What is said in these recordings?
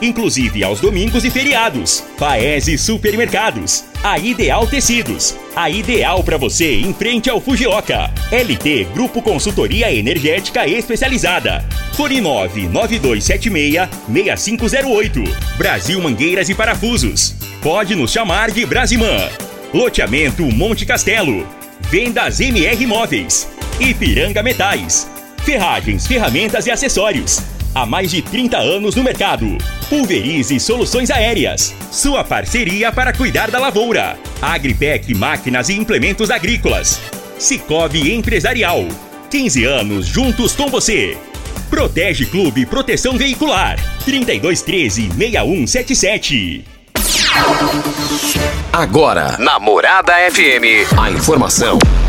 inclusive aos domingos e feriados. Paese Supermercados, a Ideal Tecidos, a ideal para você em frente ao Fujioka. LT Grupo Consultoria Energética Especializada. Fone 99276 6508. Brasil Mangueiras e Parafusos. Pode nos chamar de Brasimã. Loteamento Monte Castelo. Vendas MR Móveis. Ipiranga Metais. Ferragens, ferramentas e acessórios. Há mais de 30 anos no mercado. Pulverize Soluções Aéreas. Sua parceria para cuidar da lavoura. Agripec Máquinas e Implementos Agrícolas. Cicobi Empresarial. 15 anos juntos com você. Protege Clube Proteção Veicular. 3213 6177. Agora, Namorada FM, a informação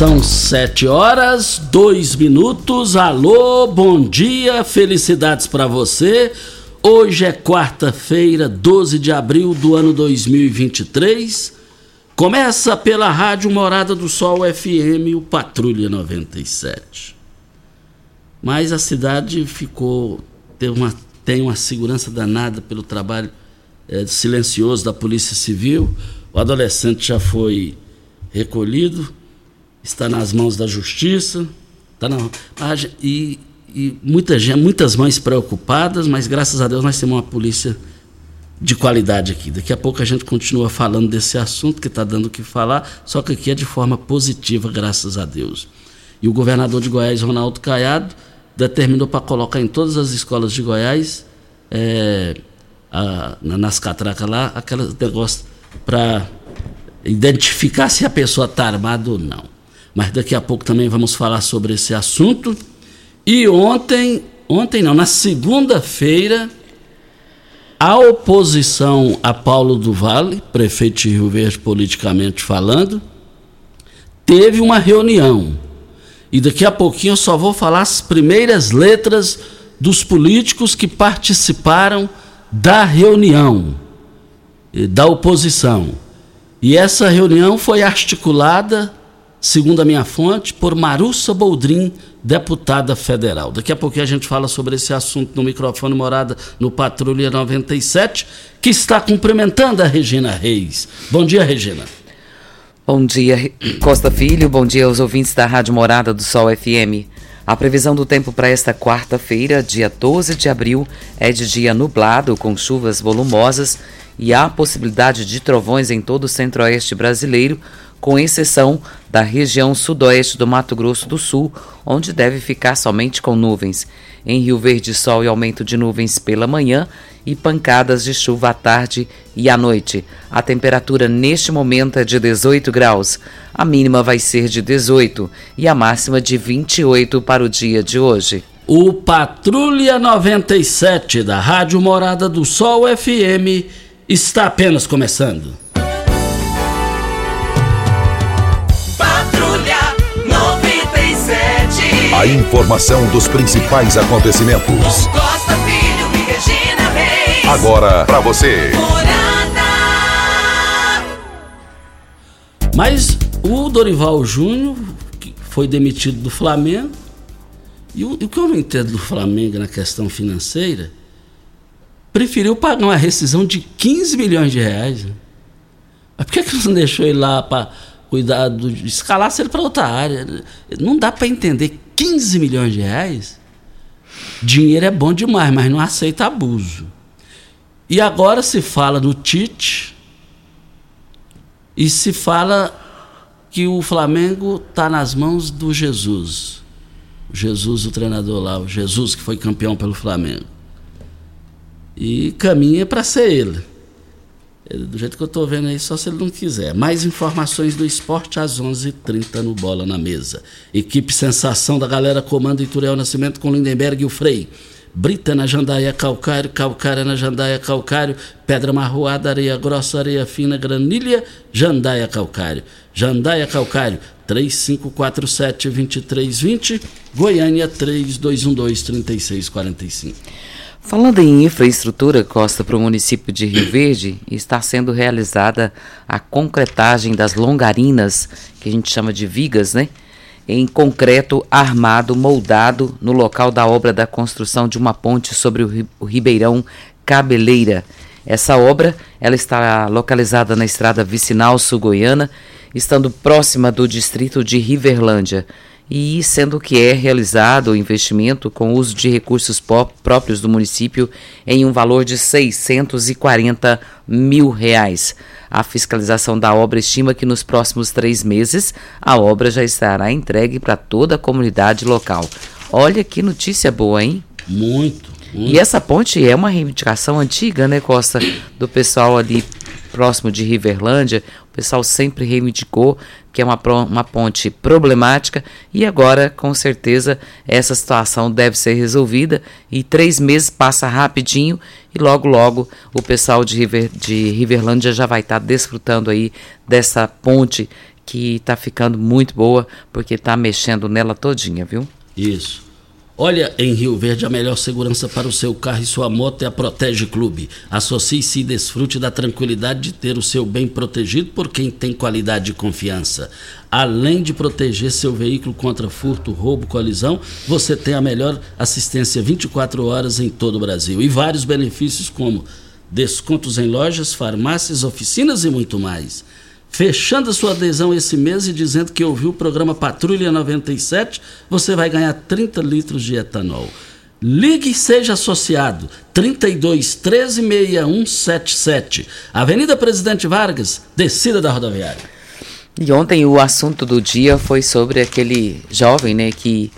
São sete horas, dois minutos. Alô, bom dia, felicidades para você. Hoje é quarta-feira, 12 de abril do ano 2023. Começa pela Rádio Morada do Sol FM, o Patrulha 97. Mas a cidade ficou. Tem uma, tem uma segurança danada pelo trabalho é, silencioso da Polícia Civil. O adolescente já foi recolhido está nas mãos da justiça, está na, e, e muita muitas mães preocupadas, mas graças a Deus nós temos uma polícia de qualidade aqui. Daqui a pouco a gente continua falando desse assunto que está dando o que falar, só que aqui é de forma positiva, graças a Deus. E o governador de Goiás, Ronaldo Caiado, determinou para colocar em todas as escolas de Goiás, é, a, nas catracas lá, aqueles negócios para identificar se a pessoa está armada ou não mas daqui a pouco também vamos falar sobre esse assunto. E ontem, ontem não, na segunda-feira, a oposição a Paulo do Vale, prefeito de Rio Verde politicamente falando, teve uma reunião. E daqui a pouquinho eu só vou falar as primeiras letras dos políticos que participaram da reunião da oposição. E essa reunião foi articulada segundo a minha fonte, por Marussa Boldrin, deputada federal. Daqui a pouquinho a gente fala sobre esse assunto no microfone morada no Patrulha 97, que está cumprimentando a Regina Reis. Bom dia, Regina. Bom dia, Costa Filho. Bom dia aos ouvintes da Rádio Morada do Sol FM. A previsão do tempo para esta quarta-feira, dia 12 de abril, é de dia nublado, com chuvas volumosas e há possibilidade de trovões em todo o centro-oeste brasileiro, com exceção da região sudoeste do Mato Grosso do Sul, onde deve ficar somente com nuvens. Em Rio Verde, sol e aumento de nuvens pela manhã e pancadas de chuva à tarde e à noite. A temperatura neste momento é de 18 graus. A mínima vai ser de 18 e a máxima de 28 para o dia de hoje. O Patrulha 97 da Rádio Morada do Sol FM está apenas começando. A informação dos principais acontecimentos. Costa Filho e Regina Reis. Agora para você. Mas o Dorival Júnior que foi demitido do Flamengo. E o, o que eu não entendo do Flamengo na questão financeira, preferiu pagar uma rescisão de 15 milhões de reais. Né? Mas por que, que não deixou ele lá para cuidar do. escalasse ele para outra área? Não dá para entender 15 milhões de reais, dinheiro é bom demais, mas não aceita abuso. E agora se fala no Tite e se fala que o Flamengo está nas mãos do Jesus. O Jesus, o treinador lá, o Jesus que foi campeão pelo Flamengo. E caminha para ser ele. Do jeito que eu estou vendo aí, só se ele não quiser. Mais informações do esporte às 11:30 h 30 no Bola na Mesa. Equipe Sensação da galera comanda Ituriel Nascimento com Lindenberg e o Frei. Brita na jandaia calcário, calcária na jandaia calcário, pedra marroada, areia grossa, areia fina, granilha, jandaia calcário. Jandaia calcário, 3547-2320, Goiânia 3212-3645. Falando em infraestrutura, Costa, para o município de Rio Verde, está sendo realizada a concretagem das longarinas, que a gente chama de vigas, né? em concreto armado moldado no local da obra da construção de uma ponte sobre o Ribeirão Cabeleira. Essa obra ela está localizada na estrada vicinal sul-goiana, estando próxima do distrito de Riverlândia e sendo que é realizado o investimento com uso de recursos próprios do município em um valor de 640 mil reais. A fiscalização da obra estima que nos próximos três meses a obra já estará entregue para toda a comunidade local. Olha que notícia boa, hein? Muito, muito. E essa ponte é uma reivindicação antiga, né, Costa, do pessoal ali próximo de Riverlândia, o pessoal sempre reivindicou que é uma, uma ponte problemática e agora, com certeza, essa situação deve ser resolvida e três meses passa rapidinho e logo, logo o pessoal de, River, de Riverlândia já vai estar tá desfrutando aí dessa ponte que está ficando muito boa porque está mexendo nela todinha, viu? Isso. Olha, em Rio Verde, a melhor segurança para o seu carro e sua moto é a Protege Clube. Associe-se e desfrute da tranquilidade de ter o seu bem protegido por quem tem qualidade e confiança. Além de proteger seu veículo contra furto, roubo, colisão, você tem a melhor assistência 24 horas em todo o Brasil. E vários benefícios como descontos em lojas, farmácias, oficinas e muito mais fechando a sua adesão esse mês e dizendo que ouviu o programa Patrulha 97, você vai ganhar 30 litros de etanol. Ligue e seja associado. 32 13 6177. Avenida Presidente Vargas, descida da rodoviária. E ontem o assunto do dia foi sobre aquele jovem né, que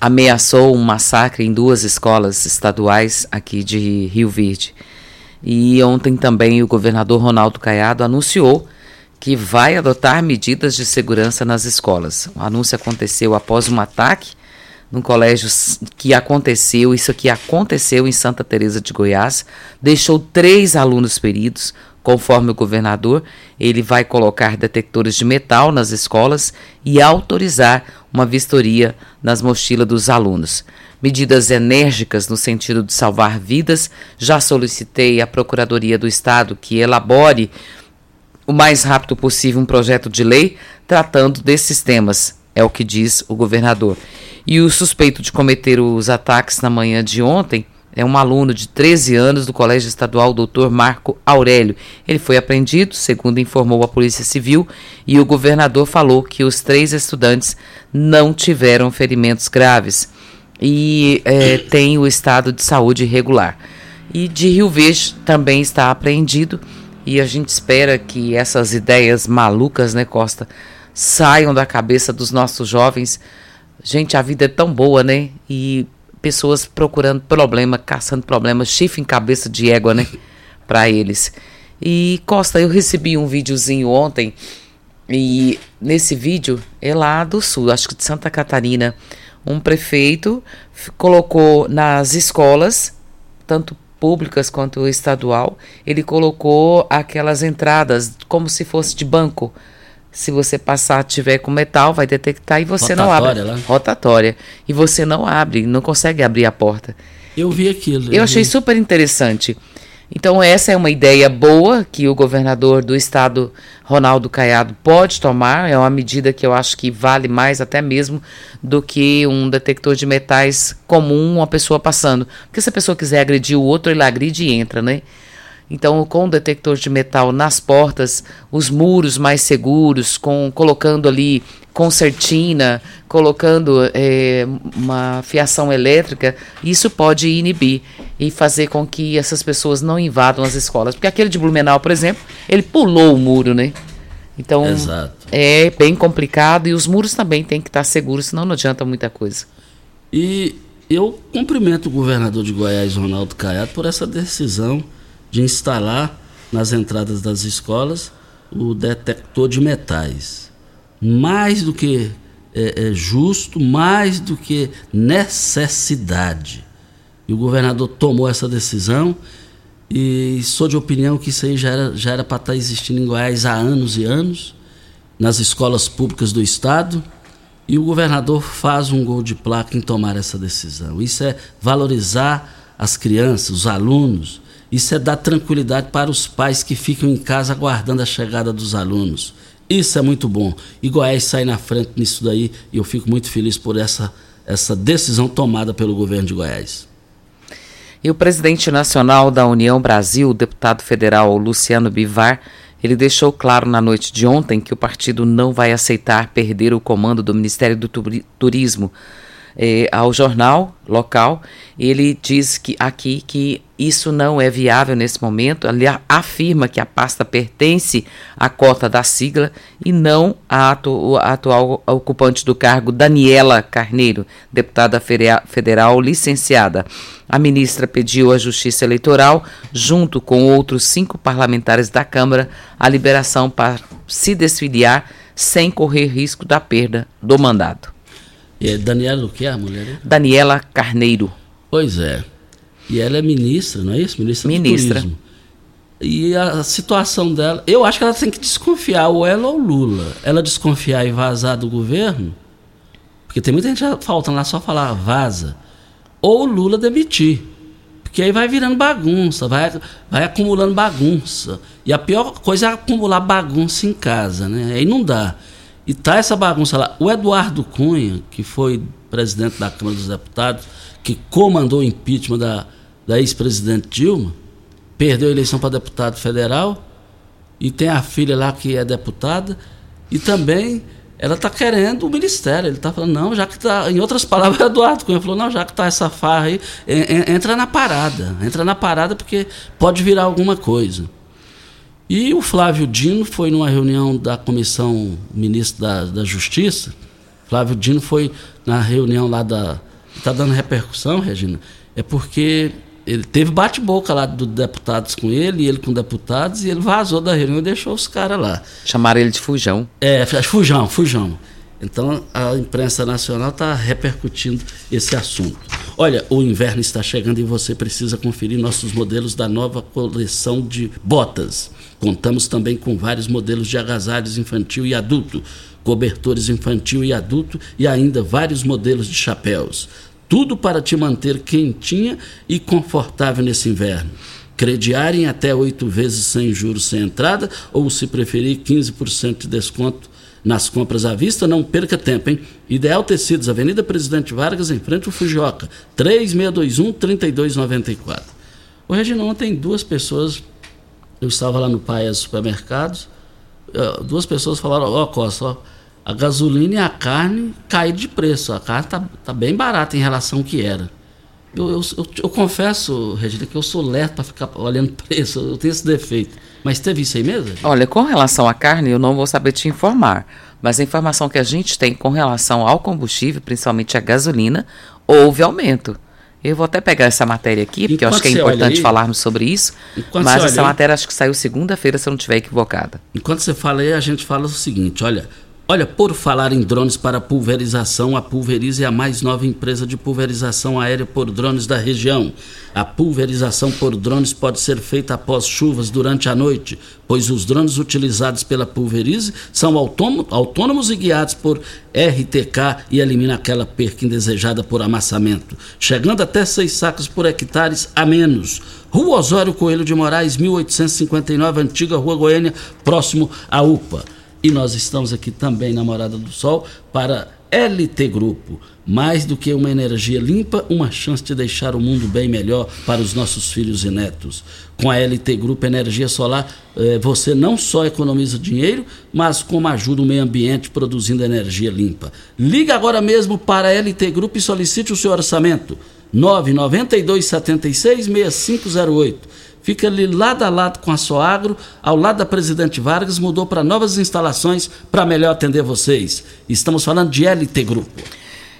ameaçou um massacre em duas escolas estaduais aqui de Rio Verde. E ontem também o governador Ronaldo Caiado anunciou que vai adotar medidas de segurança nas escolas. O anúncio aconteceu após um ataque num colégio que aconteceu, isso aqui aconteceu em Santa Teresa de Goiás, deixou três alunos feridos. Conforme o governador, ele vai colocar detectores de metal nas escolas e autorizar uma vistoria nas mochilas dos alunos. Medidas enérgicas no sentido de salvar vidas. Já solicitei à Procuradoria do Estado que elabore o mais rápido possível um projeto de lei tratando desses temas, é o que diz o governador. E o suspeito de cometer os ataques na manhã de ontem é um aluno de 13 anos do Colégio Estadual Dr. Marco Aurélio. Ele foi apreendido, segundo informou a Polícia Civil, e o governador falou que os três estudantes não tiveram ferimentos graves e é, tem o estado de saúde regular. E de Rio Verde também está apreendido e a gente espera que essas ideias malucas, né, Costa, saiam da cabeça dos nossos jovens. Gente, a vida é tão boa, né? E pessoas procurando problema, caçando problemas, chifre em cabeça de égua, né? Para eles. E Costa, eu recebi um videozinho ontem e nesse vídeo é lá do sul, acho que de Santa Catarina, um prefeito colocou nas escolas, tanto públicas quanto estadual, ele colocou aquelas entradas como se fosse de banco. Se você passar, tiver com metal, vai detectar e você Rotatória, não abre. Lá. Rotatória. E você não abre, não consegue abrir a porta. Eu vi aquilo. Eu, eu achei vi. super interessante. Então, essa é uma ideia boa que o governador do estado, Ronaldo Caiado, pode tomar. É uma medida que eu acho que vale mais até mesmo do que um detector de metais comum, uma pessoa passando. Porque se a pessoa quiser agredir o outro, ele agride e entra, né? Então, com o detector de metal nas portas, os muros mais seguros, com colocando ali concertina, colocando é, uma fiação elétrica, isso pode inibir e fazer com que essas pessoas não invadam as escolas. Porque aquele de Blumenau, por exemplo, ele pulou o muro, né? Então, Exato. é bem complicado e os muros também têm que estar seguros, senão não adianta muita coisa. E eu cumprimento o governador de Goiás, Ronaldo Caiado, por essa decisão de instalar nas entradas das escolas o detector de metais. Mais do que é, é justo, mais do que necessidade. E o governador tomou essa decisão e sou de opinião que isso aí já era, já era para estar existindo em Goiás há anos e anos, nas escolas públicas do Estado, e o governador faz um gol de placa em tomar essa decisão. Isso é valorizar as crianças, os alunos, isso é dar tranquilidade para os pais que ficam em casa aguardando a chegada dos alunos. Isso é muito bom. E Goiás sai na frente nisso daí e eu fico muito feliz por essa, essa decisão tomada pelo governo de Goiás. E o presidente nacional da União Brasil, o deputado federal Luciano Bivar, ele deixou claro na noite de ontem que o partido não vai aceitar perder o comando do Ministério do Turismo eh, ao jornal local. Ele diz que aqui que isso não é viável nesse momento. Ele afirma que a pasta pertence à cota da sigla e não à atu atual ocupante do cargo, Daniela Carneiro, deputada federal licenciada. A ministra pediu à Justiça Eleitoral, junto com outros cinco parlamentares da Câmara, a liberação para se desfiliar sem correr risco da perda do mandato. É Daniela o que é a mulher? Daniela Carneiro. Pois é. E ela é ministra, não é isso? Ministra, ministra. do Turismo. E a situação dela, eu acho que ela tem que desconfiar, ou ela ou Lula. Ela desconfiar e vazar do governo, porque tem muita gente faltando lá só falar vaza. Ou Lula demitir. Porque aí vai virando bagunça, vai, vai acumulando bagunça. E a pior coisa é acumular bagunça em casa, né? Aí não dá. E tá essa bagunça lá. O Eduardo Cunha, que foi presidente da Câmara dos Deputados, que comandou o impeachment da, da ex-presidente Dilma, perdeu a eleição para deputado federal, e tem a filha lá que é deputada, e também ela está querendo o ministério. Ele está falando, não, já que está. Em outras palavras, Eduardo Cunha falou, não, já que está essa farra aí, entra na parada. Entra na parada porque pode virar alguma coisa. E o Flávio Dino foi numa reunião da comissão ministro da, da Justiça. Flávio Dino foi na reunião lá da. Está dando repercussão, Regina? É porque ele teve bate-boca lá dos deputados com ele, e ele com deputados, e ele vazou da reunião e deixou os caras lá. Chamaram ele de Fujão. É, Fujão, Fujão. Então a imprensa nacional está repercutindo esse assunto. Olha, o inverno está chegando e você precisa conferir nossos modelos da nova coleção de botas. Contamos também com vários modelos de agasalhos infantil e adulto, cobertores infantil e adulto e ainda vários modelos de chapéus. Tudo para te manter quentinha e confortável nesse inverno. Crediar em até oito vezes sem juros sem entrada ou, se preferir, 15% de desconto nas compras à vista, não perca tempo, hein? Ideal Tecidos, Avenida Presidente Vargas, em frente ao Fujioka, 3621-3294. O Regina, ontem duas pessoas, eu estava lá no Paes Supermercados, eh, duas pessoas falaram, ó oh, Costa, a gasolina e a carne caíram de preço, a carne está tá bem barata em relação ao que era. Eu, eu, eu, eu confesso, Regina, que eu sou lerdo para ficar olhando preço, eu tenho esse defeito. Mas teve isso aí mesmo? Olha, com relação à carne, eu não vou saber te informar. Mas a informação que a gente tem com relação ao combustível, principalmente a gasolina, houve aumento. Eu vou até pegar essa matéria aqui, porque Enquanto eu acho que é importante aí, falarmos sobre isso. Mas essa matéria acho que saiu segunda-feira, se eu não estiver equivocada. Enquanto você fala aí, a gente fala o seguinte: olha, Olha, por falar em drones para pulverização, a Pulverize é a mais nova empresa de pulverização aérea por drones da região. A pulverização por drones pode ser feita após chuvas durante a noite, pois os drones utilizados pela Pulverize são autônomos e guiados por RTK e eliminam aquela perca indesejada por amassamento, chegando até seis sacos por hectares a menos. Rua Osório Coelho de Moraes, 1859, antiga Rua Goiânia, próximo à UPA. E nós estamos aqui também na Morada do Sol para LT Grupo. Mais do que uma energia limpa, uma chance de deixar o mundo bem melhor para os nossos filhos e netos. Com a LT Grupo Energia Solar, eh, você não só economiza dinheiro, mas como ajuda o meio ambiente produzindo energia limpa. Liga agora mesmo para a LT Grupo e solicite o seu orçamento. 992 76 6508 fica ali lado a lado com a Soagro, ao lado da Presidente Vargas, mudou para novas instalações para melhor atender vocês. Estamos falando de LT Grupo.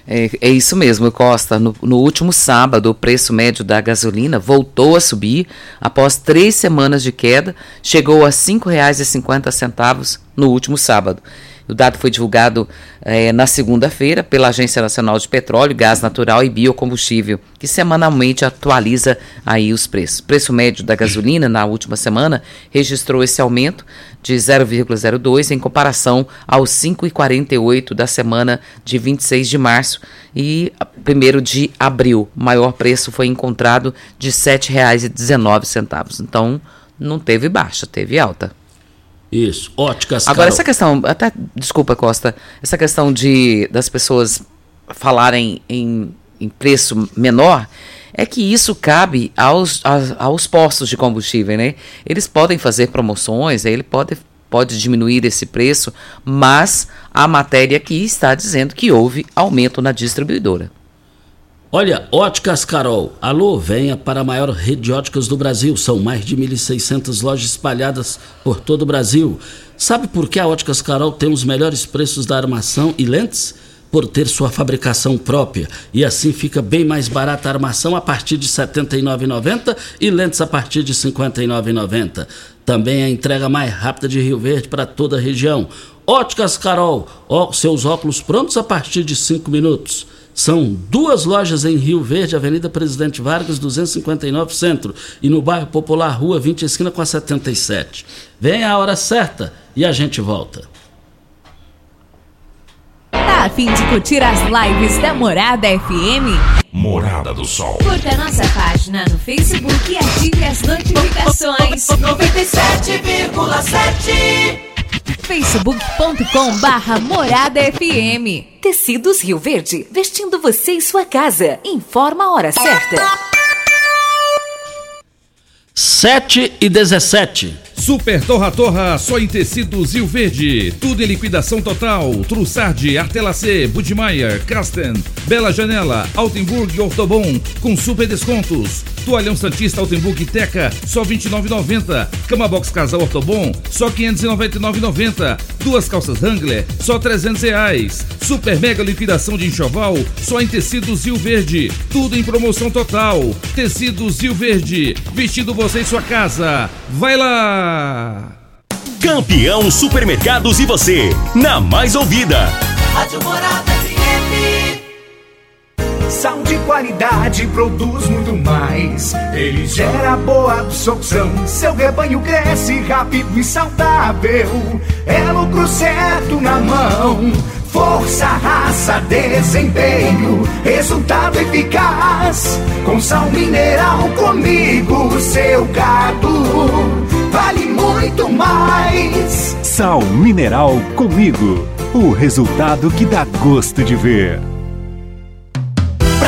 É, é, isso mesmo, Costa. No, no, último sábado, o preço médio da gasolina voltou a subir. Após três semanas de queda, chegou a R$ 5,50 no último sábado. O dado foi divulgado é, na segunda-feira pela Agência Nacional de Petróleo, Gás Natural e Biocombustível, que semanalmente atualiza aí os preços. O preço médio da gasolina na última semana registrou esse aumento de 0,02 em comparação aos 5,48 da semana de 26 de março e 1 de abril. O maior preço foi encontrado de R$ 7,19. Então, não teve baixa, teve alta. Isso, óticas. Agora, Carol. essa questão, até, desculpa, Costa, essa questão de das pessoas falarem em, em preço menor, é que isso cabe aos, aos, aos, postos de combustível, né? Eles podem fazer promoções, ele pode, pode diminuir esse preço, mas a matéria aqui está dizendo que houve aumento na distribuidora. Olha, Óticas Carol. Alô, venha para a maior rede de óticas do Brasil. São mais de 1.600 lojas espalhadas por todo o Brasil. Sabe por que a Óticas Carol tem os melhores preços da armação e lentes? Por ter sua fabricação própria. E assim fica bem mais barata a armação a partir de R$ 79,90 e lentes a partir de R$ 59,90. Também a entrega mais rápida de Rio Verde para toda a região. Óticas Carol. Ó, seus óculos prontos a partir de 5 minutos. São duas lojas em Rio Verde, Avenida Presidente Vargas, 259 Centro, e no bairro Popular, Rua 20, esquina com a 77. Vem a hora certa e a gente volta. Tá a fim de curtir as lives da Morada FM? Morada do Sol. Curta nossa página no Facebook e ative as notificações. 97,7 facebook.com barra Morada FM. Tecidos Rio Verde, vestindo você e sua casa. Informa a hora certa. 7 e 17. Super Torra Torra, só em tecidos Rio Verde. Tudo em liquidação total. Trussardi, Artelacê, Budmeier, Casten, Bela Janela, Altenburg e Ortobon, com super descontos. Toalhão Santista Altenburg Teca, só R$ 29,90. Cama Box Casal Ortobon, só R$ 599,90. Duas calças Wrangler, só 300 reais. Super mega liquidação de enxoval, só em tecidos Rio Verde. Tudo em promoção total. Tecidos Rio Verde, vestindo você em sua casa. Vai lá! Campeão Supermercados e você, na mais ouvida. Rádio Morada FM. Sal de qualidade produz muito mais. Ele gera boa absorção. Seu rebanho cresce rápido e saudável. É lucro certo na mão. Força, raça, desempenho, resultado eficaz. Com sal mineral comigo, seu gado vale muito mais. Sal mineral comigo. O resultado que dá gosto de ver.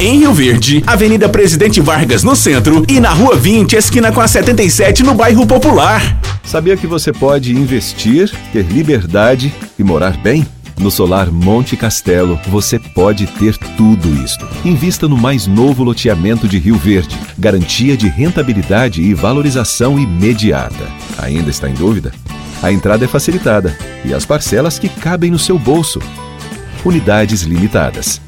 Em Rio Verde, Avenida Presidente Vargas no centro e na Rua 20, esquina com a 77 no bairro Popular. Sabia que você pode investir, ter liberdade e morar bem? No Solar Monte Castelo, você pode ter tudo isto. Invista no mais novo loteamento de Rio Verde. Garantia de rentabilidade e valorização imediata. Ainda está em dúvida? A entrada é facilitada e as parcelas que cabem no seu bolso. Unidades limitadas.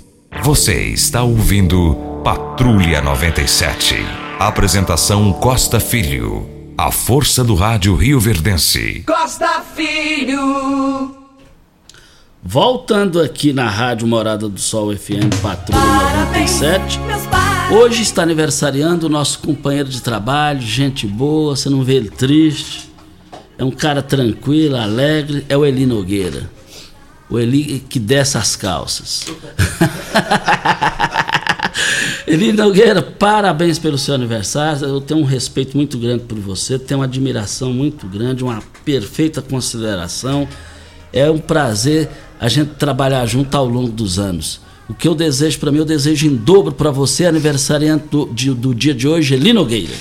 Você está ouvindo Patrulha 97. Apresentação Costa Filho. A força do rádio Rio Verdense. Costa Filho. Voltando aqui na Rádio Morada do Sol FM Patrulha 97. Hoje está aniversariando o nosso companheiro de trabalho, gente boa, você não vê ele triste. É um cara tranquilo, alegre, é o Eli Nogueira. O Eli que desce as calças. Eli Nogueira, parabéns pelo seu aniversário. Eu tenho um respeito muito grande por você, tenho uma admiração muito grande, uma perfeita consideração. É um prazer a gente trabalhar junto ao longo dos anos. O que eu desejo para mim, eu desejo em dobro para você, aniversariante do, de, do dia de hoje, Eli Nogueira.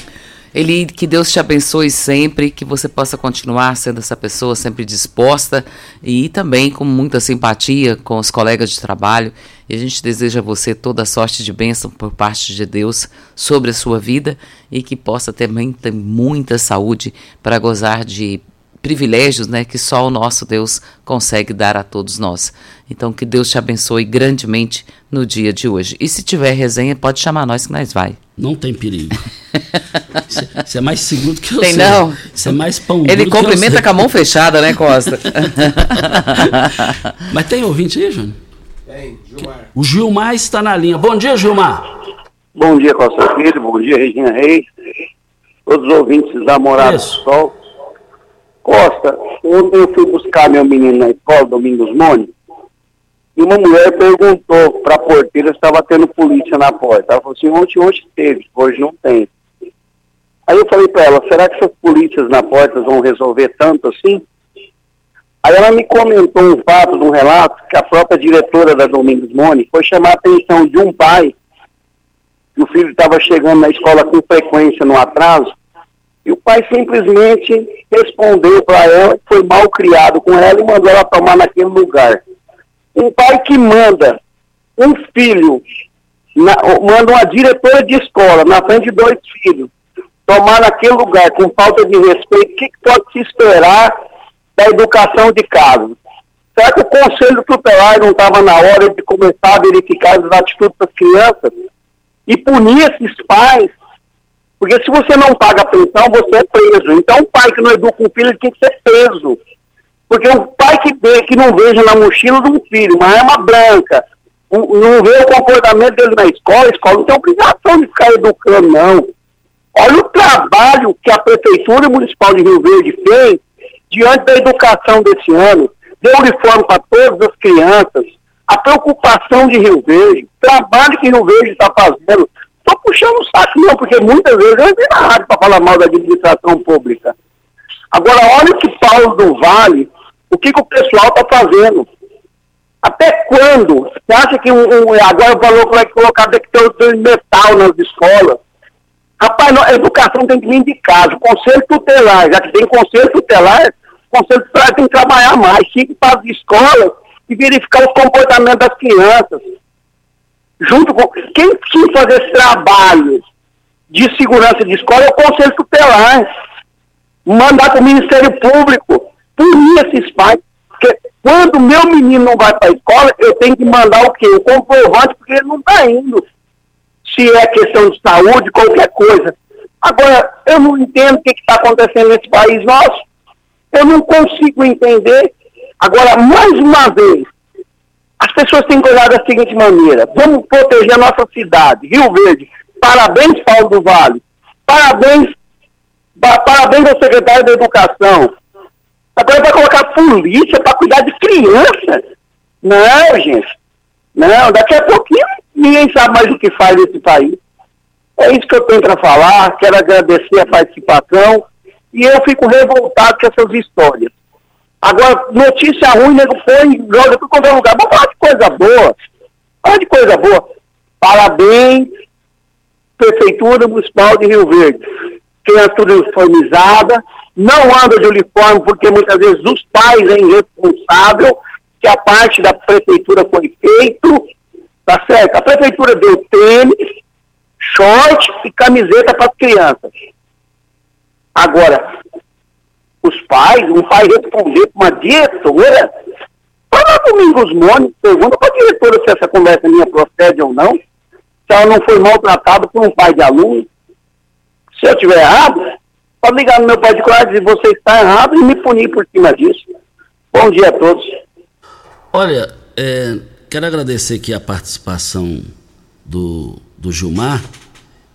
Ele, que Deus te abençoe sempre, que você possa continuar sendo essa pessoa sempre disposta e também com muita simpatia com os colegas de trabalho. E a gente deseja a você toda sorte de bênção por parte de Deus sobre a sua vida e que possa também ter muita saúde para gozar de privilégios né, que só o nosso Deus consegue dar a todos nós. Então, que Deus te abençoe grandemente no dia de hoje. E se tiver resenha, pode chamar nós que nós vai. Não tem perigo. Você é mais seguro que eu Tem sei. não? Você é mais pão Ele duro que eu cumprimenta sei. com a mão fechada, né, Costa? Mas tem ouvinte aí, Júnior? Tem, Gilmar. O Gilmar está na linha. Bom dia, Gilmar. Bom dia, Costa Filho. Bom dia, Regina Reis. Todos os ouvintes da Morada do Sol. Costa, ontem eu fui buscar meu menino na escola, Domingos Mone, e uma mulher perguntou para a porteira se estava tendo polícia na porta. Ela falou assim, ontem, ontem teve, hoje não tem. Aí eu falei para ela, será que essas polícias na porta vão resolver tanto assim? Aí ela me comentou um fato, um relato, que a própria diretora da Domingos Mone foi chamar a atenção de um pai, que o filho estava chegando na escola com frequência no atraso, e o pai simplesmente respondeu para ela foi mal criado com ela e mandou ela tomar naquele lugar. Um pai que manda um filho, na- manda uma diretora de escola na frente de dois filhos, tomar naquele lugar com falta de respeito, o que, pode se esperar da educação de casa? Será que o conselho tutelar não estava na hora de começar a verificar as atitudes das crianças e punir esses pais porque se você não paga a pensão, você é preso. Então, um pai que não educa um filho tem que ser preso. Porque um pai que, vê, que não veja na mochila de um filho uma arma branca, não vê o comportamento dele na escola, a escola não tem obrigação de ficar educando, não. Olha o trabalho que a Prefeitura Municipal de Rio Verde fez diante da educação desse ano. Deu uniforme para todas as crianças. A preocupação de Rio Verde, o trabalho que Rio Verde está fazendo. Estou puxando o saco, não, porque muitas vezes eu entrei na rádio para falar mal da administração pública. Agora, olha o que Paulo do Vale, o que, que o pessoal está fazendo. Até quando? Você acha que um, um- agora falou que vai colocar detector de metal nas escolas? Rapaz, não, a educação tem que vir de casa. O conselho tutelar, já que tem conselho tutelar, o conselho tutelar tem que trabalhar mais, ir para as escolas e verificar os comportamentos das crianças. Junto com. Quem precisa fazer esse trabalho de segurança de escola é o conselho tutelar. Mandar para o Ministério Público, punir esses pais. Porque quando meu menino não vai para a escola, eu tenho que mandar o quê? O comprovante, porque ele não está indo se é questão de saúde, qualquer coisa. Agora, eu não entendo o que está acontecendo nesse país nosso. Eu não consigo entender. Agora, mais uma vez, as pessoas têm que olhar da seguinte maneira: vamos proteger a nossa cidade, Rio Verde. Parabéns, Paulo do Vale. Parabéns, parabéns ao secretário da Educação. Agora vai colocar polícia para cuidar de criança? Não, gente. Não, daqui a pouquinho ninguém sabe mais o que faz nesse país. É isso que eu tenho para falar. Quero agradecer a participação. E eu fico revoltado com essas histórias. Agora, notícia ruim, nego foi joga quanto é lugar. Vamos falar de coisa boa. Falar de coisa boa. Parabéns, Prefeitura Municipal de Rio Verde. Criatura uniformizada, não anda de uniforme porque muitas vezes os pais é irresponsável, que a parte da prefeitura foi feito, tá certo? A prefeitura deu tênis, short e camiseta para as crianças. Agora, os pais, um pai responder para uma diretora, fala Domingos Mone, pergunta para a diretora se essa conversa minha procede ou não, se ela não foi maltratada por um pai de aluno. Se eu estiver errado, pode ligar no meu pai de classe e você está errado e me punir por cima disso. Bom dia a todos. Olha, é, quero agradecer aqui a participação do, do Gilmar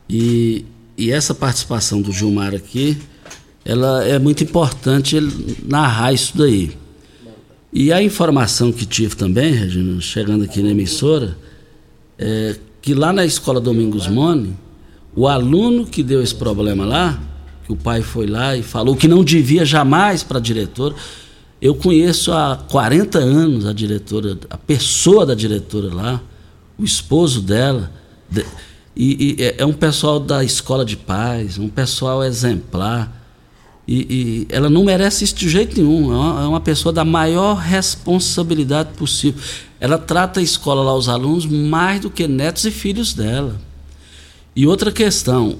e, e essa participação do Gilmar aqui ela é muito importante ele narrar isso daí. E a informação que tive também, Regina, chegando aqui na emissora, é que lá na escola Domingos Mone, o aluno que deu esse problema lá, que o pai foi lá e falou que não devia jamais para a diretora, eu conheço há 40 anos a diretora, a pessoa da diretora lá, o esposo dela, e, e é, é um pessoal da escola de paz, um pessoal exemplar e, e, ela não merece isso de jeito nenhum. É uma, é uma, pessoa da maior responsabilidade possível. Ela trata a escola lá, os alunos, mais do que netos e filhos dela. E outra questão,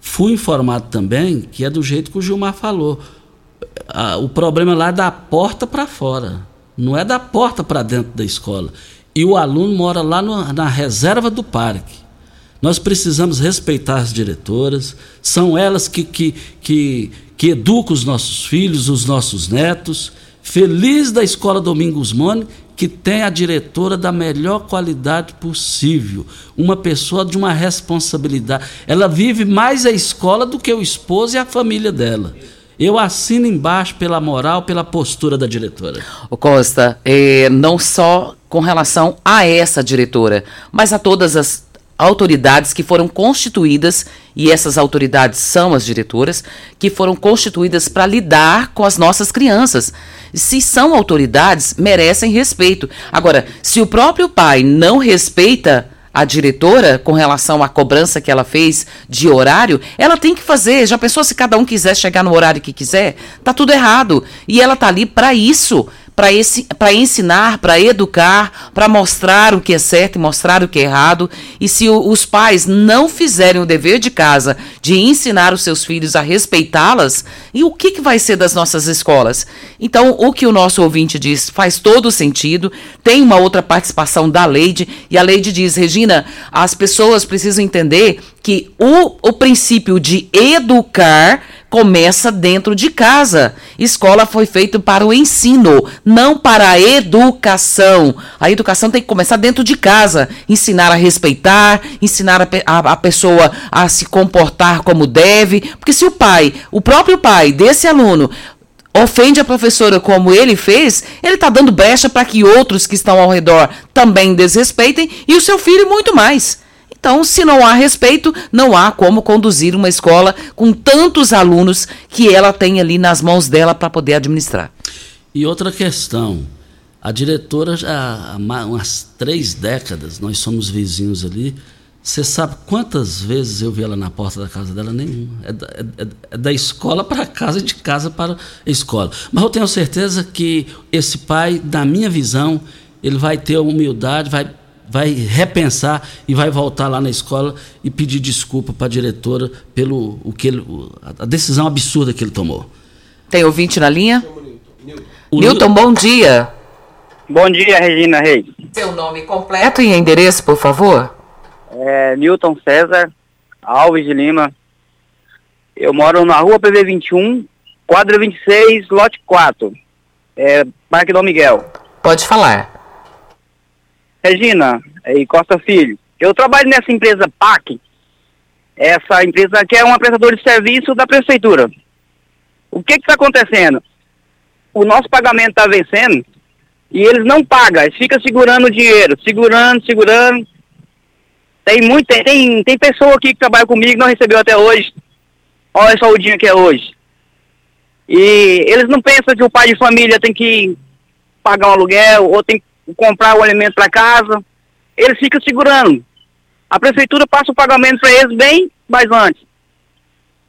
fui informado também que é do jeito que o Gilmar falou. o problema lá é da porta para fora, não é da porta para dentro da escola. E o aluno mora lá no, na reserva do parque. Nós precisamos respeitar as diretoras, são elas que, que, que, que educam os nossos filhos, os nossos netos. Feliz da Escola Domingos Mone, que tem a diretora da melhor qualidade possível, uma pessoa de uma responsabilidade. Ela vive mais a escola do que o esposo e a família dela. Eu assino embaixo pela moral, pela postura da diretora. O Costa, eh, não só com relação a essa diretora, mas a todas as autoridades que foram constituídas, e essas autoridades são as diretoras, que foram constituídas para lidar com as nossas crianças. Se são autoridades, merecem respeito. Agora, se o próprio pai não respeita a diretora com relação à cobrança que ela fez de horário, ela tem que fazer. Já pensou se cada um quiser chegar no horário que quiser? Tá tudo errado. E ela tá ali para isso para ensinar, para educar, para mostrar o que é certo e mostrar o que é errado. E se o, os pais não fizerem o dever de casa de ensinar os seus filhos a respeitá-las, e o que, que vai ser das nossas escolas? Então, o que o nosso ouvinte diz faz todo sentido. Tem uma outra participação da Leide, e a Leide diz: Regina, as pessoas precisam entender que o, o princípio de educar começa dentro de casa. Escola foi feito para o ensino, não para a educação. A educação tem que começar dentro de casa. Ensinar a respeitar, ensinar a, a, a pessoa a se comportar como deve. Porque se o pai, o próprio pai desse aluno, ofende a professora como ele fez, ele está dando brecha para que outros que estão ao redor também desrespeitem e o seu filho muito mais. Então, se não há respeito, não há como conduzir uma escola com tantos alunos que ela tem ali nas mãos dela para poder administrar. E outra questão, a diretora já há umas três décadas, nós somos vizinhos ali. Você sabe quantas vezes eu vi ela na porta da casa dela? Nenhuma. É da, é, é da escola para casa e de casa para a escola. Mas eu tenho certeza que esse pai, na minha visão, ele vai ter humildade, vai vai repensar e vai voltar lá na escola e pedir desculpa para a diretora pelo o que ele, a decisão absurda que ele tomou. Tem ouvinte na linha? O Newton, bom dia. Bom dia, Regina Reis. Seu nome completo e endereço, por favor? É Newton César Alves de Lima. Eu moro na rua PV 21, quadra 26, lote 4. É, Parque Dom Miguel. Pode falar. Regina e Costa Filho, eu trabalho nessa empresa PAC. Essa empresa que é uma prestadora de serviço da prefeitura. O que está acontecendo? O nosso pagamento está vencendo e eles não pagam, eles ficam segurando o dinheiro, segurando, segurando. Tem muito, tem, tem pessoa aqui que trabalha comigo não recebeu até hoje. Olha só o dia que é hoje. E eles não pensam que o pai de família tem que pagar um aluguel ou tem que comprar o alimento para casa. Eles ficam segurando. A prefeitura passa o pagamento para eles bem mais antes.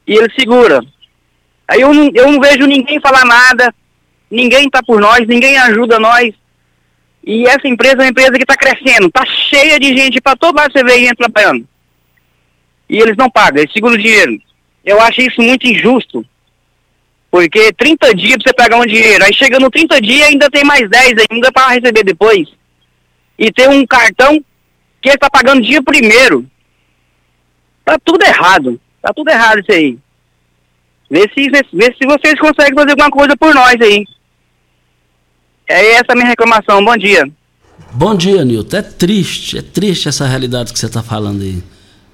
E eles seguram. Aí eu não, eu não vejo ninguém falar nada, ninguém está por nós, ninguém ajuda nós. E essa empresa é uma empresa que está crescendo, está cheia de gente para todo lado você vê gente trabalhando. E eles não pagam, eles seguram o dinheiro. Eu acho isso muito injusto. Porque 30 dias você pegar um dinheiro, aí chega no 30 dias ainda tem mais 10 ainda para receber depois. E tem um cartão que está pagando dia primeiro. Tá tudo errado. Tá tudo errado isso aí. Vê se, vê, vê se vocês conseguem fazer alguma coisa por nós aí. É essa a minha reclamação. Bom dia. Bom dia, Nilton. É triste, é triste essa realidade que você está falando aí.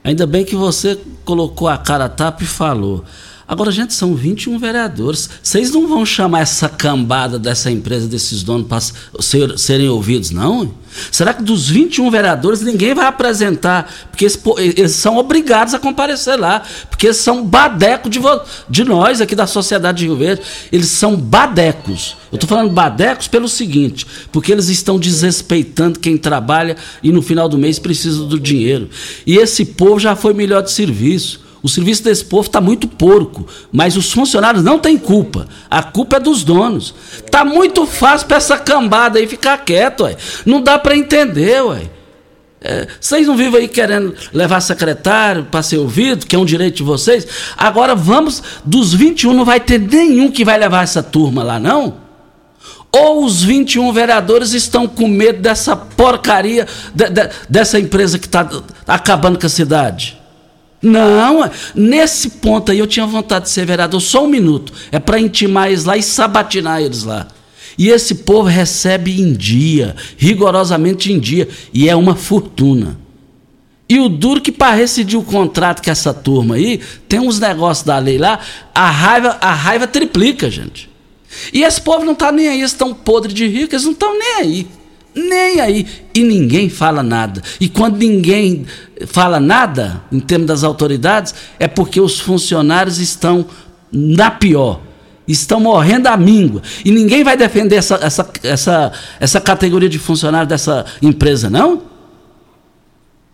Ainda bem que você colocou a cara a tapa e falou. Agora, gente, são 21 vereadores. Vocês não vão chamar essa cambada dessa empresa, desses donos, para ser, serem ouvidos, não? Será que dos 21 vereadores ninguém vai apresentar? Porque eles, eles são obrigados a comparecer lá. Porque eles são badecos de, de nós aqui da sociedade de Rio Verde. Eles são badecos. Eu estou falando badecos pelo seguinte: porque eles estão desrespeitando quem trabalha e no final do mês precisa do dinheiro. E esse povo já foi melhor de serviço. O serviço desse povo está muito porco, mas os funcionários não têm culpa. A culpa é dos donos. Tá muito fácil para essa cambada aí ficar quieto, ué. Não dá para entender, ué. É, vocês não vivem aí querendo levar secretário para ser ouvido, que é um direito de vocês. Agora vamos, dos 21 não vai ter nenhum que vai levar essa turma lá, não? Ou os 21 vereadores estão com medo dessa porcaria, de, de, dessa empresa que está acabando com a cidade? Não, nesse ponto aí eu tinha vontade de ser vereador só um minuto. É para intimar eles lá e sabatinar eles lá. E esse povo recebe em dia, rigorosamente em dia, e é uma fortuna. E o duro que para rescindir o contrato com essa turma aí, tem uns negócios da lei lá, a raiva, a raiva triplica, gente. E esse povo não tá nem aí, eles estão podres de rico, eles não estão nem aí. Nem aí. E ninguém fala nada. E quando ninguém fala nada, em termos das autoridades, é porque os funcionários estão na pior. Estão morrendo à míngua. E ninguém vai defender essa, essa, essa, essa categoria de funcionário dessa empresa, não?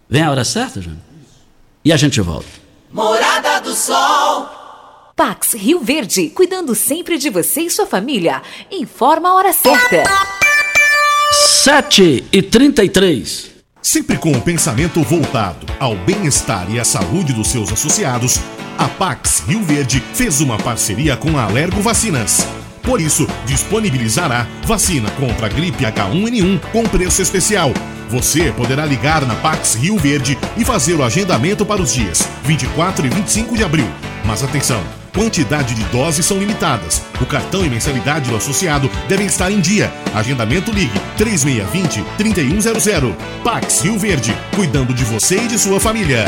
Vem a hora certa, Júnior? E a gente volta. Morada do Sol. Pax Rio Verde, cuidando sempre de você e sua família. Informa a hora certa. 7 e 33 Sempre com o pensamento voltado ao bem-estar e à saúde dos seus associados, a Pax Rio Verde fez uma parceria com a Alergo Vacinas. Por isso, disponibilizará vacina contra a gripe H1N1 com preço especial. Você poderá ligar na Pax Rio Verde e fazer o agendamento para os dias 24 e 25 de abril. Mas atenção! Quantidade de doses são limitadas. O cartão e mensalidade do associado devem estar em dia. Agendamento ligue 3620-3100. Pax Rio Verde, cuidando de você e de sua família.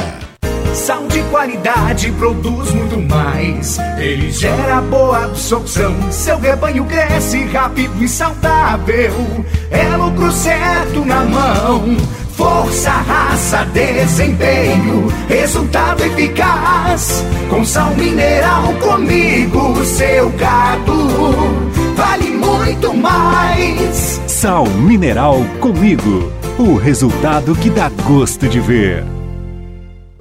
Sal de qualidade produz muito mais. Ele gera boa absorção. Seu rebanho cresce rápido e saudável. É lucro certo na mão. Força, raça, desempenho, resultado eficaz. Com sal mineral comigo, seu gado vale muito mais. Sal mineral comigo, o resultado que dá gosto de ver.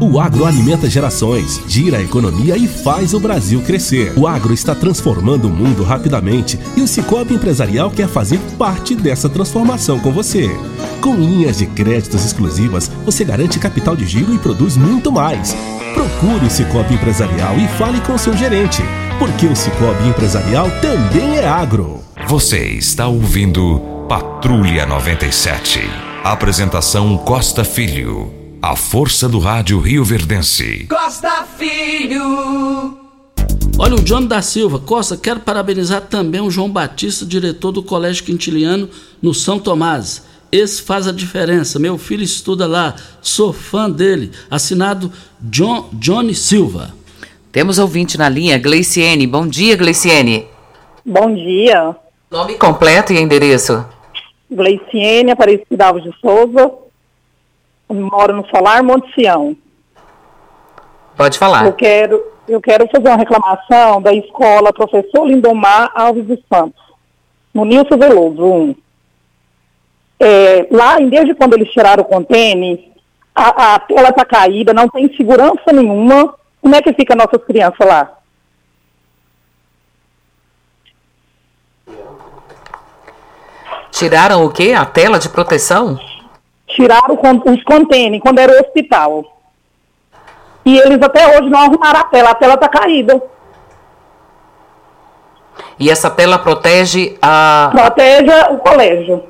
O agro alimenta gerações, gira a economia e faz o Brasil crescer. O agro está transformando o mundo rapidamente e o Cicobi Empresarial quer fazer parte dessa transformação com você. Com linhas de créditos exclusivas, você garante capital de giro e produz muito mais. Procure o Cicobi Empresarial e fale com seu gerente, porque o Cicobi Empresarial também é agro. Você está ouvindo Patrulha 97. Apresentação Costa Filho. A força do rádio Rio Verdense. Costa Filho. Olha, o Johnny da Silva, Costa, quero parabenizar também o João Batista, diretor do Colégio Quintiliano no São Tomás. Esse faz a diferença. Meu filho estuda lá, sou fã dele. Assinado John, Johnny Silva. Temos ouvinte na linha, Gleiciene. Bom dia, Gleiciene. Bom dia. Nome completo e endereço. Gleiciene Aparecida Alves de Souza. Moro no Solar Monte Sião. Pode falar. Eu quero, eu quero fazer uma reclamação da escola Professor Lindomar Alves dos Santos, no Nilson Veloso 1. É, lá, desde quando eles tiraram o contêiner, a, a tela está caída, não tem segurança nenhuma. Como é que fica nossas crianças lá? Tiraram o quê? A tela de proteção? Tiraram os contêineres quando era o hospital. E eles até hoje não arrumaram a tela, a tela está caída. E essa tela protege a. Protege o colégio.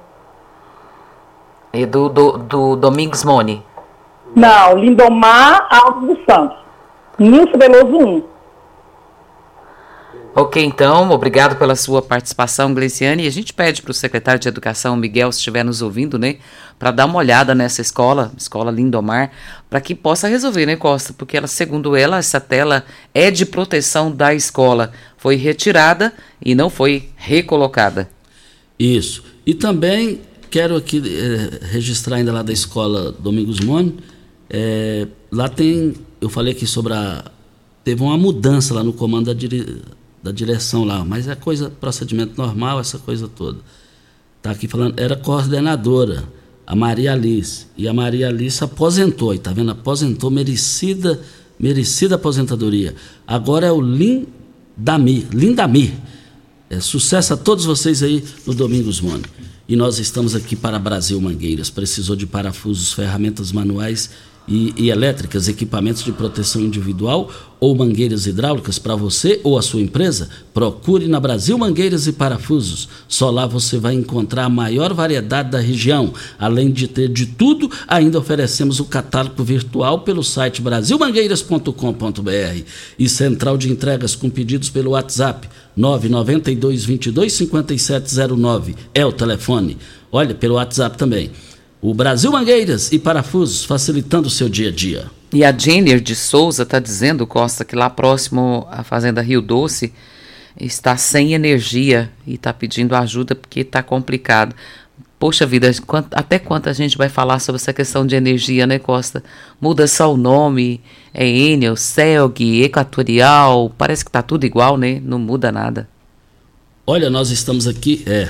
E do, do, do Domingos Mone. Não, Lindomar Alves dos Santos. Nilson Veloso 1. Ok, então, obrigado pela sua participação, Gleiciane. E a gente pede para o secretário de Educação, Miguel, se estiver nos ouvindo, né, para dar uma olhada nessa escola, escola Lindomar, para que possa resolver, né, Costa? Porque ela, segundo ela, essa tela é de proteção da escola. Foi retirada e não foi recolocada. Isso. E também quero aqui eh, registrar ainda lá da escola Domingos Mone. eh, lá tem, eu falei aqui sobre a. Teve uma mudança lá no comando da, dire, da direção lá, mas é coisa, procedimento normal, essa coisa toda. Tá aqui falando, era coordenadora, a Maria Alice. E a Maria Alice aposentou, e tá vendo? Aposentou, merecida, merecida aposentadoria. Agora é o Lindamir. Lindamir. É, sucesso a todos vocês aí no Domingos Mone. E nós estamos aqui para Brasil Mangueiras. Precisou de parafusos, ferramentas manuais e, e elétricas, equipamentos de proteção individual ou mangueiras hidráulicas para você ou a sua empresa, procure na Brasil Mangueiras e Parafusos. Só lá você vai encontrar a maior variedade da região. Além de ter de tudo, ainda oferecemos o catálogo virtual pelo site brasilmangueiras.com.br e central de entregas com pedidos pelo WhatsApp 992 22 5709 é o telefone. Olha, pelo WhatsApp também. O Brasil Mangueiras e Parafusos, facilitando o seu dia a dia. E a Jenner de Souza está dizendo, Costa, que lá próximo à Fazenda Rio Doce está sem energia e está pedindo ajuda porque está complicado. Poxa vida, até quanto a gente vai falar sobre essa questão de energia, né, Costa? Muda só o nome, é Enel, Celg, Equatorial, parece que está tudo igual, né? Não muda nada. Olha, nós estamos aqui, é,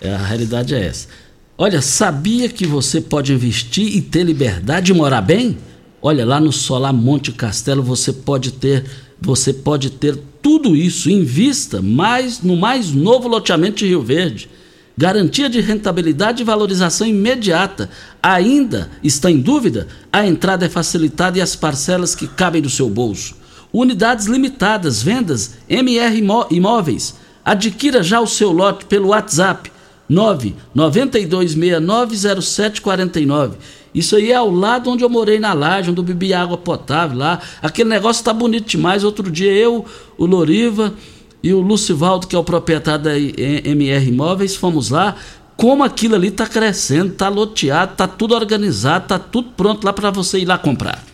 é a realidade é essa. Olha, sabia que você pode investir e ter liberdade de morar bem? Olha, lá no Solar Monte Castelo você pode ter, você pode ter tudo isso em vista, mais no mais novo loteamento de Rio Verde. Garantia de rentabilidade e valorização imediata. Ainda está em dúvida? A entrada é facilitada e as parcelas que cabem no seu bolso. Unidades limitadas, vendas MR Imóveis. Adquira já o seu lote pelo WhatsApp 992690749. Isso aí é ao lado onde eu morei na laje, onde eu bebi água potável lá. Aquele negócio tá bonito demais. Outro dia eu, o Loriva e o Lucivaldo, que é o proprietário da MR Imóveis, fomos lá. Como aquilo ali tá crescendo, tá loteado, tá tudo organizado, tá tudo pronto lá para você ir lá comprar.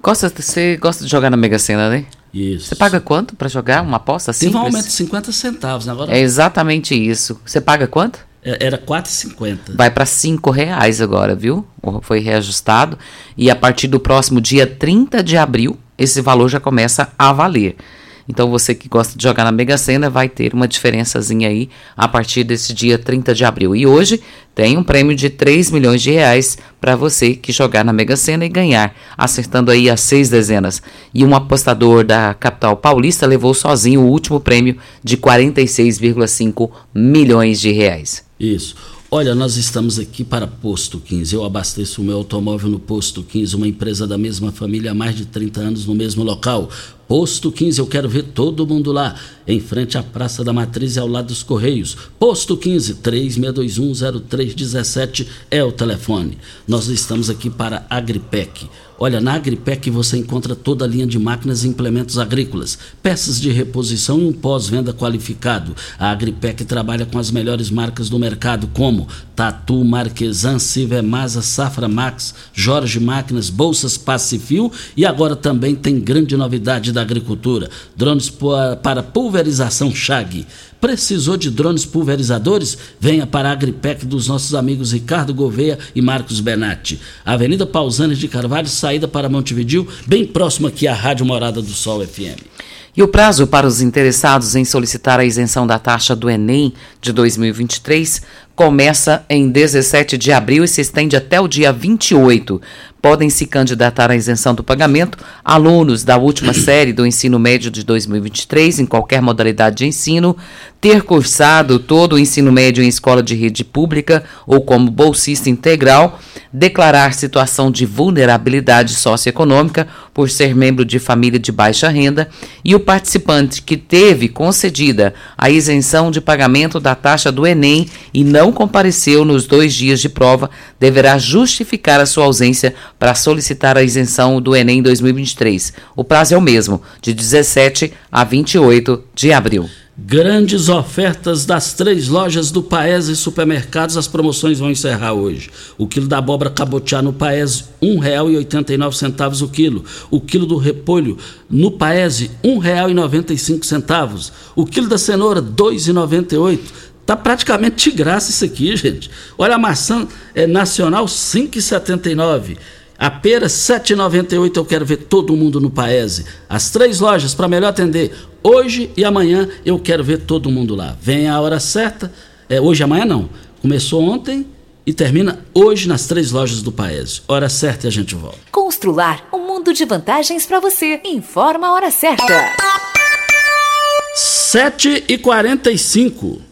Gosta, você gosta de jogar na Mega Sena, né? Isso. Você paga quanto para jogar uma aposta simples? Teve um aumento de 50 centavos. Né? Agora... É exatamente isso. Você paga quanto? É, era 4,50. Vai para R$ reais agora, viu? Foi reajustado. E a partir do próximo dia 30 de abril, esse valor já começa a valer. Então você que gosta de jogar na Mega Sena vai ter uma diferençazinha aí a partir desse dia 30 de abril. E hoje tem um prêmio de 3 milhões de reais para você que jogar na Mega Sena e ganhar, acertando aí as seis dezenas. E um apostador da capital paulista levou sozinho o último prêmio de 46,5 milhões de reais. Isso. Olha, nós estamos aqui para Posto 15. Eu abasteço o meu automóvel no Posto 15, uma empresa da mesma família há mais de 30 anos no mesmo local. Posto 15, eu quero ver todo mundo lá, em frente à Praça da Matriz e ao lado dos Correios. Posto 15, 36210317 é o telefone. Nós estamos aqui para Agripec. Olha, na Agripec você encontra toda a linha de máquinas e implementos agrícolas, peças de reposição e um pós-venda qualificado. A Agripec trabalha com as melhores marcas do mercado, como Tatu, Marquesan, Sivemasa, Safra Max, Jorge Máquinas, Bolsas Pacifil e agora também tem grande novidade da agricultura: drones para pulverização Chag. Precisou de drones pulverizadores? Venha para a Agripec dos nossos amigos Ricardo Gouveia e Marcos Benatti. Avenida Pausanes de Carvalho, saída para Montevidil, bem próximo aqui à Rádio Morada do Sol FM. E o prazo para os interessados em solicitar a isenção da taxa do Enem de 2023 começa em 17 de abril e se estende até o dia 28 podem se candidatar à isenção do pagamento alunos da última série do ensino médio de 2023, em qualquer modalidade de ensino, ter cursado todo o ensino médio em escola de rede pública ou como bolsista integral, declarar situação de vulnerabilidade socioeconômica por ser membro de família de baixa renda e o participante que teve concedida a isenção de pagamento da taxa do Enem e não compareceu nos dois dias de prova deverá justificar a sua ausência para solicitar a isenção do Enem 2023. O prazo é o mesmo, de 17 a 28 de abril. Grandes ofertas das três lojas do Paese Supermercados, as promoções vão encerrar hoje. O quilo da abóbora cabotiá no Paese, R$ 1,89 o quilo. O quilo do repolho no Paese, R$ 1,95. O quilo da cenoura, R$ 2,98. Tá praticamente de graça isso aqui, gente. Olha a maçã é nacional 5,79. A pera 7,98. Eu quero ver todo mundo no Paese. As três lojas para melhor atender. Hoje e amanhã eu quero ver todo mundo lá. Vem a hora certa. É, hoje e amanhã não. Começou ontem e termina hoje nas três lojas do Paese. Hora certa e a gente volta. Constrular um mundo de vantagens para você. Informa a hora certa. 7 e 45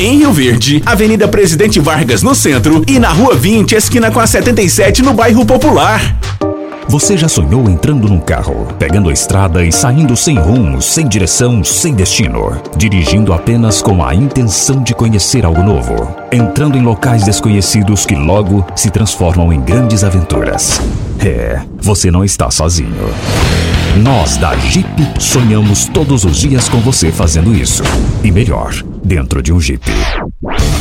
Em Rio Verde, Avenida Presidente Vargas no centro e na Rua 20, esquina com a 77 no bairro Popular. Você já sonhou entrando num carro, pegando a estrada e saindo sem rumo, sem direção, sem destino, dirigindo apenas com a intenção de conhecer algo novo, entrando em locais desconhecidos que logo se transformam em grandes aventuras? É, você não está sozinho. Nós da Jeep sonhamos todos os dias com você fazendo isso. E melhor, dentro de um Jeep.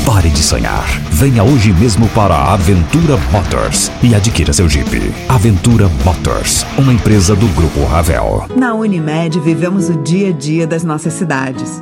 Pare de sonhar. Venha hoje mesmo para a Aventura Motors e adquira seu Jeep. Aventura Motors, uma empresa do Grupo Ravel. Na Unimed vivemos o dia a dia das nossas cidades.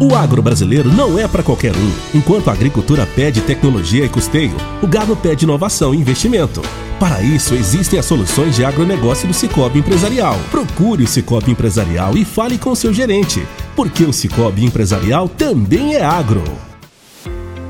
O agro brasileiro não é para qualquer um. Enquanto a agricultura pede tecnologia e custeio, o gado pede inovação e investimento. Para isso, existem as soluções de agronegócio do Cicobi Empresarial. Procure o Cicobi Empresarial e fale com seu gerente, porque o Cicobi Empresarial também é agro.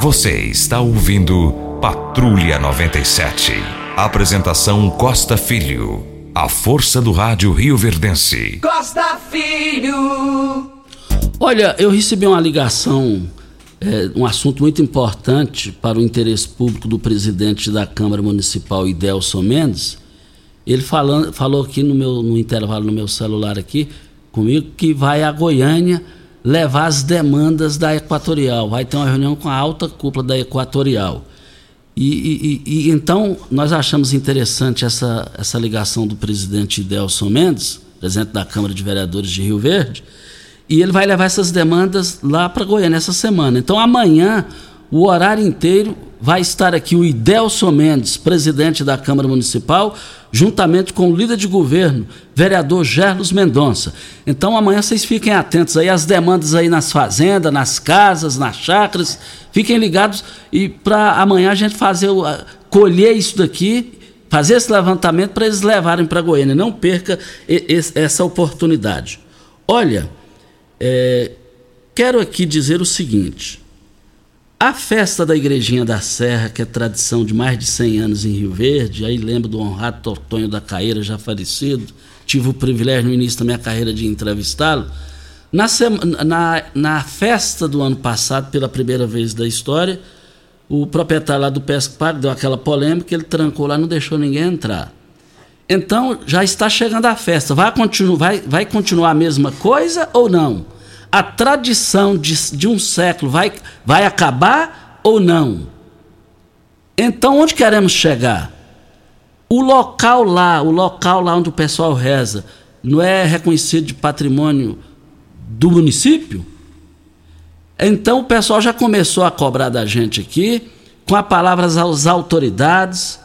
Você está ouvindo Patrulha 97. Apresentação Costa Filho. A força do rádio Rio Verdense. Costa Filho. Olha, eu recebi uma ligação, é, um assunto muito importante para o interesse público do presidente da Câmara Municipal, Idelson Mendes. Ele falando, falou aqui no, meu, no intervalo no meu celular aqui comigo que vai a Goiânia levar as demandas da Equatorial. Vai ter uma reunião com a alta cúpula da Equatorial. E, e, e, então nós achamos interessante essa, essa ligação do presidente Delson Mendes, presidente da Câmara de Vereadores de Rio Verde, e ele vai levar essas demandas lá para Goiânia essa semana. Então amanhã, o horário inteiro, vai estar aqui o Idelson Mendes, presidente da Câmara Municipal, juntamente com o líder de governo, vereador Gerlos Mendonça. Então amanhã vocês fiquem atentos aí às demandas aí nas fazendas, nas casas, nas chácaras. Fiquem ligados e para amanhã a gente fazer colher isso daqui, fazer esse levantamento para eles levarem para Goiânia. Não perca essa oportunidade. Olha, é, quero aqui dizer o seguinte. A festa da Igrejinha da Serra, que é tradição de mais de 100 anos em Rio Verde, aí lembro do honrado Tortonho da Caeira, já falecido, tive o privilégio no início da minha carreira de entrevistá-lo. Na, na, na, festa do ano passado, pela primeira vez da história, o proprietário lá do Pesca Park deu aquela polêmica, ele trancou lá, não deixou ninguém entrar. Então, já está chegando a festa. Vai, continu, vai, vai continuar a mesma coisa ou não? A tradição de, de um século vai, vai acabar ou não? Então, onde queremos chegar? O local lá, o local lá onde o pessoal reza, não é reconhecido de patrimônio do município? Então o pessoal já começou a cobrar da gente aqui, com as palavras às autoridades,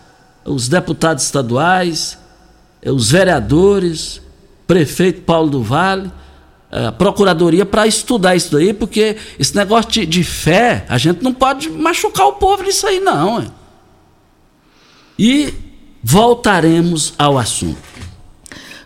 os deputados estaduais, os vereadores, prefeito Paulo do Vale, a procuradoria para estudar isso daí, porque esse negócio de, de, fé, a gente não pode machucar o povo nisso aí, não. Hein? E voltaremos ao assunto.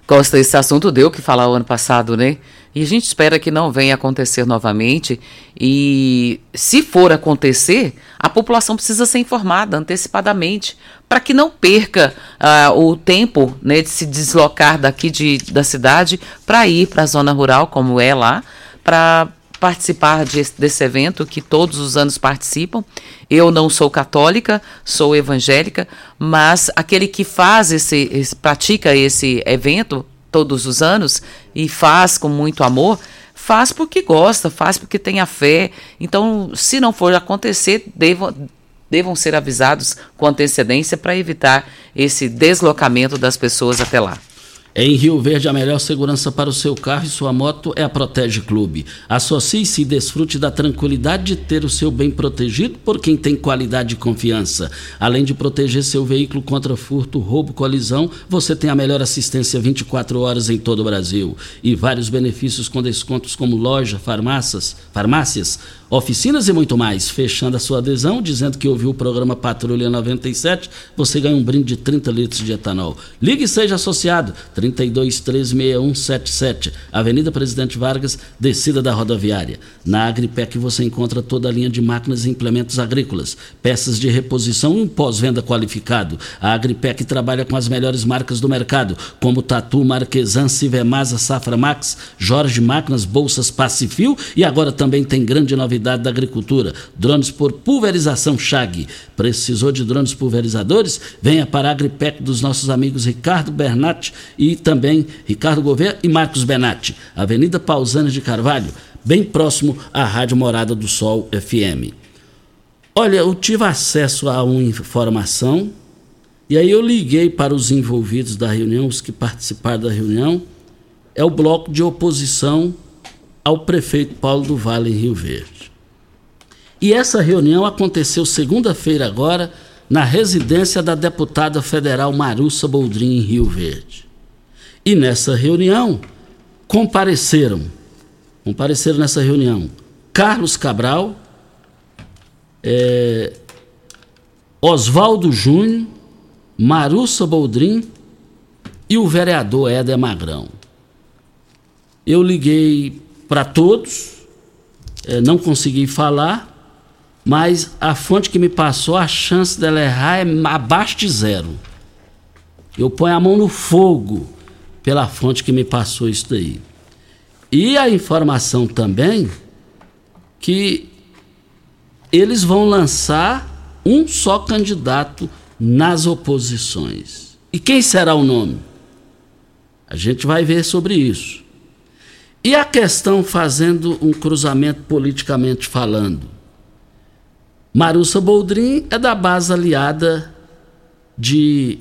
Costa, esse assunto deu o que falar o ano passado, né? E a gente espera que não venha acontecer novamente. E se for acontecer, a população precisa ser informada antecipadamente para que não perca uh, o tempo né, de se deslocar daqui de, da cidade para ir para a zona rural, como é lá, para participar de, desse evento que todos os anos participam. Eu não sou católica, sou evangélica, mas aquele que faz esse, esse pratica esse evento todos os anos e faz com muito amor, faz porque gosta, faz porque tem a fé. Então, se não for acontecer, devam, devam ser avisados com antecedência para evitar esse deslocamento das pessoas até lá. Em Rio Verde, a melhor segurança para o seu carro e sua moto é a Protege Clube. Associe-se e desfrute da tranquilidade de ter o seu bem protegido por quem tem qualidade e confiança. Além de proteger seu veículo contra furto, roubo, colisão, você tem a melhor assistência 24 horas em todo o Brasil. E vários benefícios com descontos como loja, farmácias, farmácias oficinas e muito mais. Fechando a sua adesão, dizendo que ouviu o programa Patrulha 97, você ganha um brinde de 30 litros de etanol. Ligue e seja associado. 32316177, Avenida Presidente Vargas, descida da rodoviária. Na Agripec você encontra toda a linha de máquinas e implementos agrícolas, peças de reposição e um pós-venda qualificado. A Agripec trabalha com as melhores marcas do mercado, como Tatu, Marquesan, Civemasa, Safra Max, Jorge Máquinas, Bolsas Pacifil e agora também tem grande novidade da agricultura: drones por pulverização Chag. Precisou de drones pulverizadores? Venha para a Agripec dos nossos amigos Ricardo Bernatti e também Ricardo Gouveia e Marcos Benatti. Avenida Pausanias de Carvalho, bem próximo à Rádio Morada do Sol FM. Olha, eu tive acesso a uma informação e aí eu liguei para os envolvidos da reunião, os que participaram da reunião. É o bloco de oposição ao prefeito Paulo do Vale em Rio Verde. E essa reunião aconteceu segunda-feira agora na residência da deputada federal Marussa Boldrin em Rio Verde. E nessa reunião compareceram, compareceram nessa reunião Carlos Cabral, é, Oswaldo Júnior, Marussa Boldrin e o vereador Éder Magrão. Eu liguei para todos, é, não consegui falar, mas a fonte que me passou, a chance dela errar é abaixo de zero. Eu ponho a mão no fogo pela fonte que me passou isso daí. E a informação também que eles vão lançar um só candidato nas oposições. E quem será o nome? A gente vai ver sobre isso. E a questão fazendo um cruzamento politicamente falando Marussa Boldrin é da base aliada de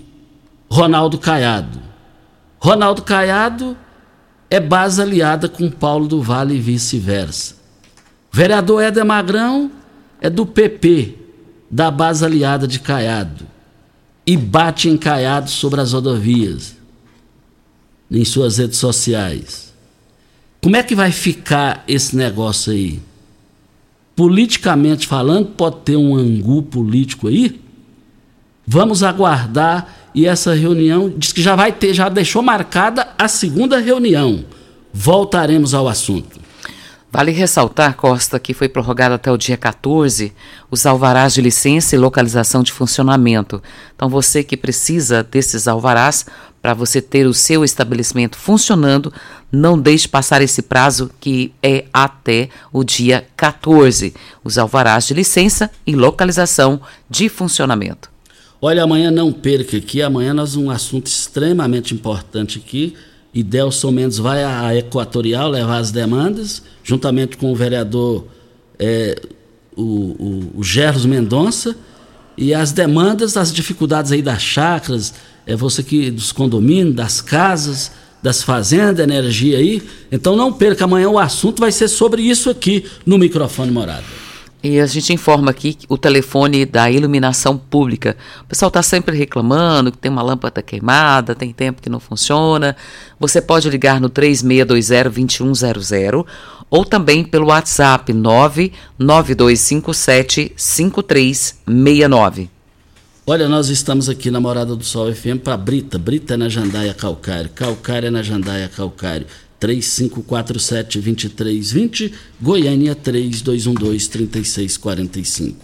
Ronaldo Caiado. Ronaldo Caiado é base aliada com Paulo do Vale e vice-versa. Vereador Éder Magrão é do PP, da base aliada de Caiado. E bate em Caiado sobre as rodovias, em suas redes sociais. Como é que vai ficar esse negócio aí? Politicamente falando, pode ter um angu político aí. Vamos aguardar e essa reunião diz que já vai ter, já deixou marcada a segunda reunião. Voltaremos ao assunto. Vale ressaltar, Costa, que foi prorrogado até o dia 14 os alvarás de licença e localização de funcionamento. Então, você que precisa desses alvarás para você ter o seu estabelecimento funcionando, não deixe passar esse prazo que é até o dia 14. Os alvarás de licença e localização de funcionamento. Olha, amanhã não perca aqui, amanhã nós um assunto extremamente importante aqui e Delson Mendes vai à Equatorial levar as demandas, juntamente com o vereador é, o, o, o Mendonça, e as demandas, as dificuldades aí das chácaras, é você que dos condomínios, das casas, das fazendas, energia aí. Então não perca, amanhã o assunto vai ser sobre isso aqui no microfone Morada. E a gente informa aqui o telefone da iluminação pública. O pessoal está sempre reclamando que tem uma lâmpada queimada, tem tempo que não funciona. Você pode ligar no 3620-2100 ou também pelo WhatsApp 99257-5369. Olha, nós estamos aqui na Morada do Sol FM para Brita. Brita é na Jandaia Calcário. Calcário é na Jandaia Calcário. 3547-2320, Goiânia 3212-3645.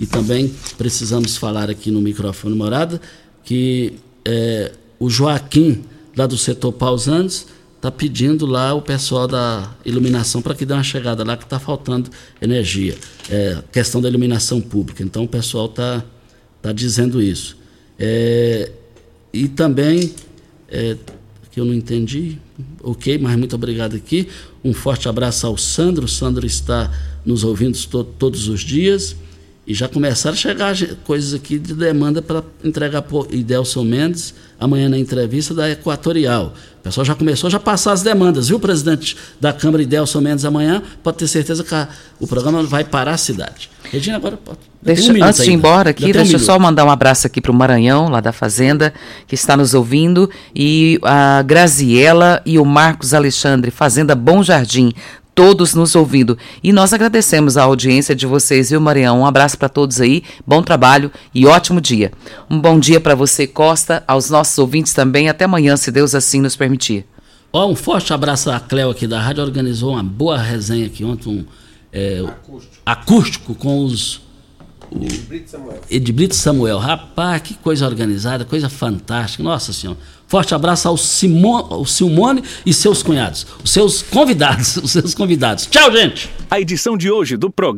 E também precisamos falar aqui no microfone morada que é, o Joaquim, lá do setor Pausantes, está pedindo lá o pessoal da iluminação para que dê uma chegada lá que está faltando energia. É, questão da iluminação pública. Então o pessoal está tá dizendo isso. É, e também é, que eu não entendi. Ok, mas muito obrigado aqui. Um forte abraço ao Sandro. O Sandro está nos ouvindo to todos os dias. E já começaram a chegar coisas aqui de demanda para entregar para Idelson Mendes amanhã na entrevista da Equatorial. O pessoal já começou já passar as demandas, viu, presidente da Câmara Idelson Mendes amanhã? Pode ter certeza que a, o programa vai parar a cidade. Regina, agora pode. Deixa, um antes de ir embora aqui, deixa eu só mandar um abraço aqui para o Maranhão, lá da Fazenda, que está nos ouvindo, e a Graziela e o Marcos Alexandre, Fazenda Bom Jardim, todos nos ouvindo. E nós agradecemos a audiência de vocês, viu, Marião? Um abraço para todos aí, bom trabalho e ótimo dia. Um bom dia para você, Costa, aos nossos ouvintes também. Até amanhã, se Deus assim nos permitir. Ó, um forte abraço à Cleo aqui da rádio, organizou uma boa resenha aqui ontem, um é, acústico. acústico com os o Edbrito Samuel. Rapaz, que coisa organizada, coisa fantástica. Nossa Senhora. Forte abraço ao, Simone, ao Simone e seus cunhados, os seus convidados, os seus convidados. Tchau, gente. A edição de hoje do programa